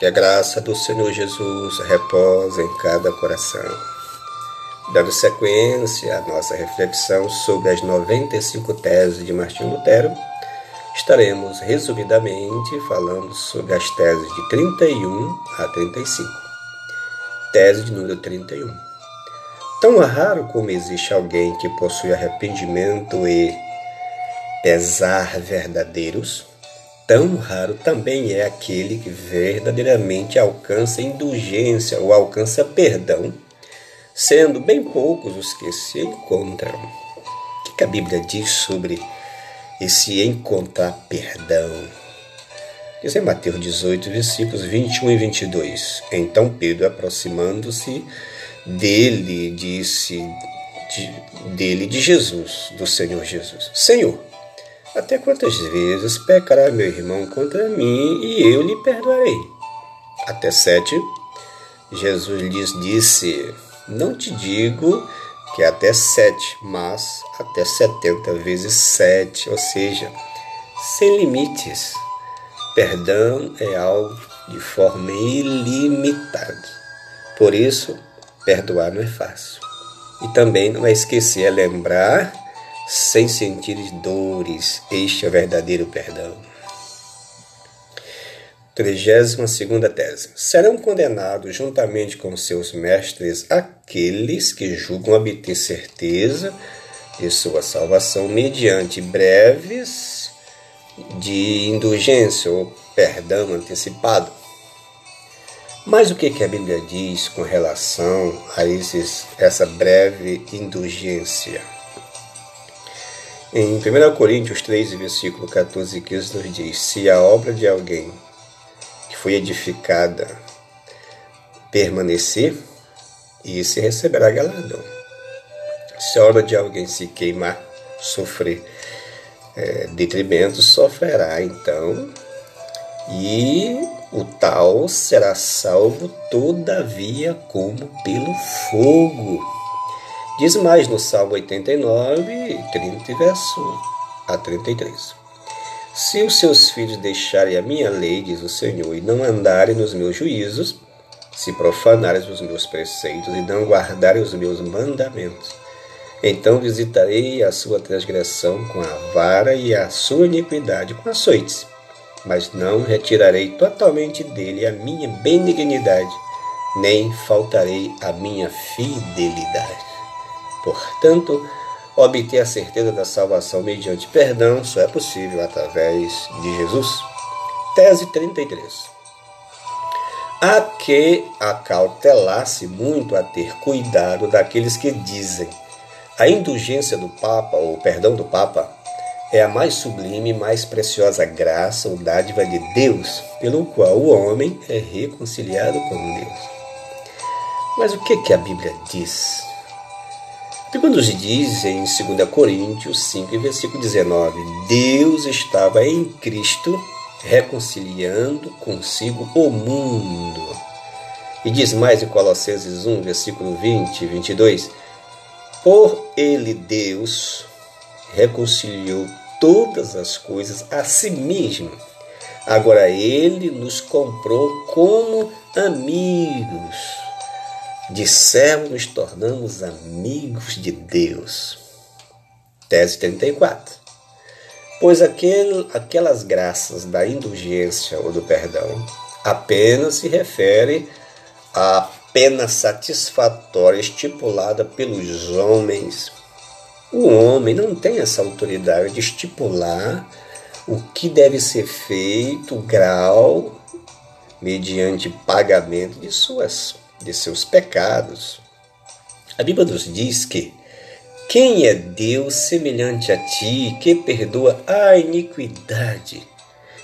Que a graça do Senhor Jesus repose em cada coração. Dando sequência à nossa reflexão sobre as 95 teses de Martinho Lutero, estaremos resumidamente falando sobre as teses de 31 a 35. Tese de número 31. Tão raro como existe alguém que possui arrependimento e pesar verdadeiros, tão raro também é aquele que verdadeiramente alcança indulgência ou alcança perdão, sendo bem poucos os que se encontram. O que a Bíblia diz sobre esse encontrar perdão? Diz em Mateus 18, versículos 21 e 22. Então Pedro, aproximando-se dele, disse, de, dele, de Jesus, do Senhor Jesus: Senhor, até quantas vezes pecará meu irmão contra mim e eu lhe perdoarei? Até sete. Jesus lhes disse: Não te digo que até sete, mas até setenta vezes sete, ou seja, sem limites. Perdão é algo de forma ilimitada. Por isso, perdoar não é fácil. E também não é esquecer, é lembrar sem sentir dores. Este é o verdadeiro perdão. 32 tese. Serão condenados juntamente com seus mestres aqueles que julgam obter certeza de sua salvação mediante breves de indulgência ou perdão antecipado. Mas o que, a Bíblia diz com relação a esses, essa breve indulgência? Em 1 Coríntios 3, versículo 14 e 15, nos diz: Se a obra de alguém que foi edificada permanecer, esse receberá galardão. Se a obra de alguém se queimar, sofrer é, detrimento, sofrerá então, e o tal será salvo, todavia, como pelo fogo. Diz mais no Salmo 89, 30, verso a 33. Se os seus filhos deixarem a minha lei, diz o Senhor, e não andarem nos meus juízos, se profanarem os meus preceitos e não guardarem os meus mandamentos, então visitarei a sua transgressão com a vara e a sua iniquidade com açoites, mas não retirarei totalmente dele a minha benignidade, nem faltarei a minha fidelidade. Portanto, obter a certeza da salvação mediante perdão só é possível através de Jesus. Tese 33. Há que acautelar-se muito a ter cuidado daqueles que dizem a indulgência do Papa, ou perdão do Papa, é a mais sublime e mais preciosa graça ou dádiva de Deus, pelo qual o homem é reconciliado com Deus. Mas o que, que a Bíblia diz Bíblia nos diz em 2 Coríntios 5, versículo 19: Deus estava em Cristo reconciliando consigo o mundo. E diz mais em Colossenses 1, versículo 20 e 22: Por ele, Deus, reconciliou todas as coisas a si mesmo. Agora ele nos comprou como amigos de nos tornamos amigos de Deus. Tese 34. Pois aquele, aquelas graças da indulgência ou do perdão apenas se refere à pena satisfatória estipulada pelos homens. O homem não tem essa autoridade de estipular o que deve ser feito, o grau, mediante pagamento de suas de seus pecados. A Bíblia nos diz que quem é Deus semelhante a ti, que perdoa a iniquidade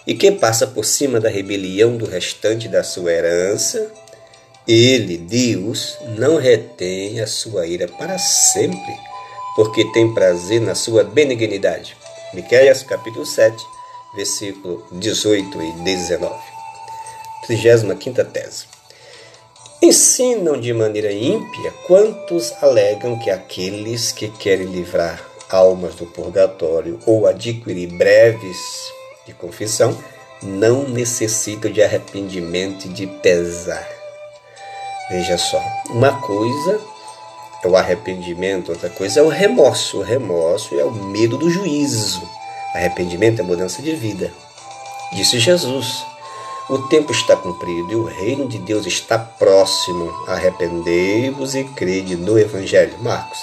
e que passa por cima da rebelião do restante da sua herança? Ele, Deus, não retém a sua ira para sempre, porque tem prazer na sua benignidade. Miqueias capítulo 7, versículo 18 e 19. 35 tese. Ensinam de maneira ímpia quantos alegam que aqueles que querem livrar almas do purgatório ou adquirir breves de confissão não necessitam de arrependimento e de pesar. Veja só, uma coisa é o arrependimento, outra coisa é o remorso. O remorso é o medo do juízo. Arrependimento é mudança de vida. Disse Jesus. O tempo está cumprido e o reino de Deus está próximo. Arrependei-vos e crede no Evangelho. Marcos,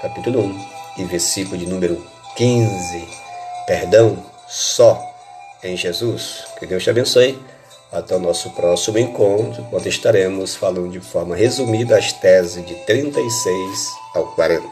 capítulo 1 e versículo de número 15. Perdão só em Jesus. Que Deus te abençoe. Até o nosso próximo encontro, quando estaremos falando de forma resumida as teses de 36 ao 40.